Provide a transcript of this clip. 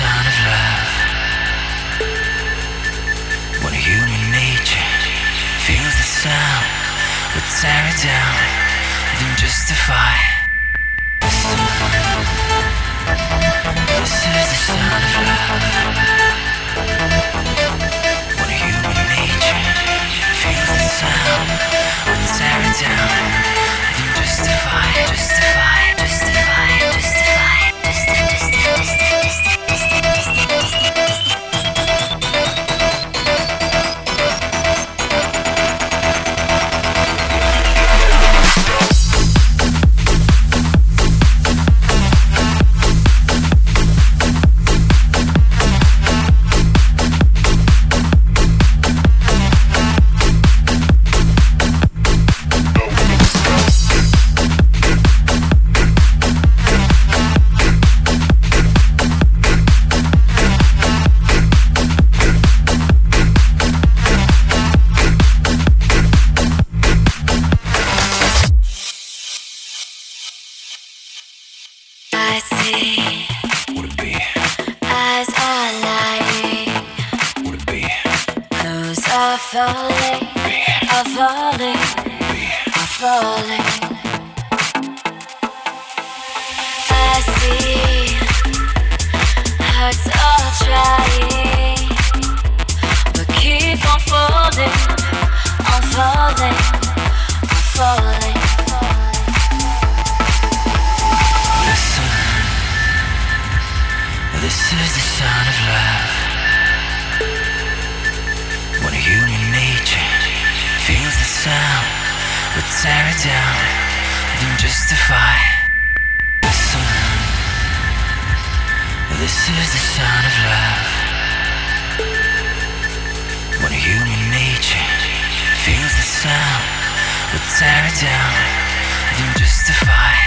Sound of love. When human nature feels the sound, we tear it down, then justify. This is the sound of love. Hearts are falling, I've falling, I've fallen I see. It's all trying, but keep on falling, This is the sound of love. When a human nature feels the sound, we tear it down, then justify. Listen. This is the sound of love. When human nature feels the sound, we tear it down, then justify.